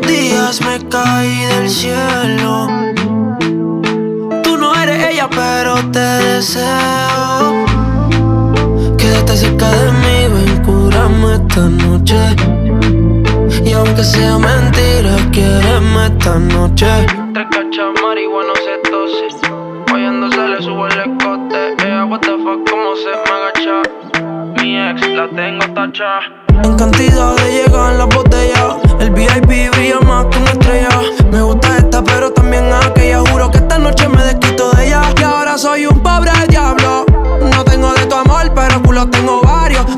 días me caí del cielo. Tú no eres ella, pero te deseo. Quédate cerca de mí, ven, curame esta noche. Y aunque sea mentira, quiereme esta noche. Tres cachas marihuana se tose. Oyendo se le sube el escote. Ella, what the fuck, cómo se me agacha. Mi ex la tengo tacha. En cantidad de llegar en la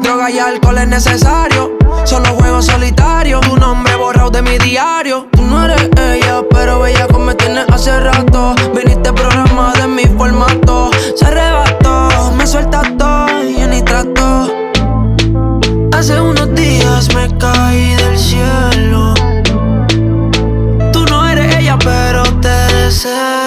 Droga y alcohol es necesario. Solo juego solitario. Tu nombre borrado de mi diario. Tú no eres ella, pero bella como me tienes hace rato. Viniste programa de mi formato. Se arrebató, me suelta todo y ni trato. Hace unos días me caí del cielo. Tú no eres ella, pero te deseo.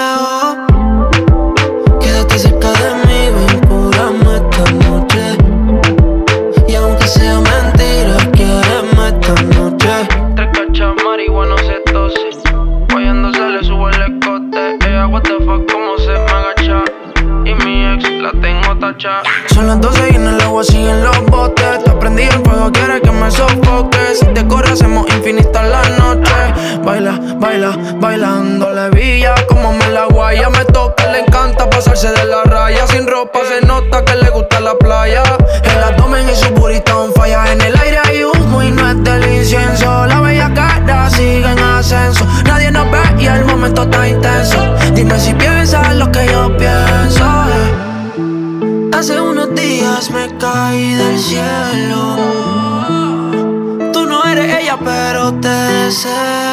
Marihuana se tose. Se le sube el escote. Ella, what the fuck, cómo se me agacha. Y mi ex la tengo tacha. Son las 12 y en el agua siguen los botes. Te prendí el fuego, quieres que me sofoque. Si te corre, hacemos infinita la noche. Baila, baila, bailando la villa. Como me la guaya, me toca, le encanta pasarse de la raya. Sin ropa se nota que le gusta la playa. El abdomen y su burrito falla. En el Si piensas lo que yo pienso. eh. Hace unos días me caí del cielo. Tú no eres ella, pero te deseo.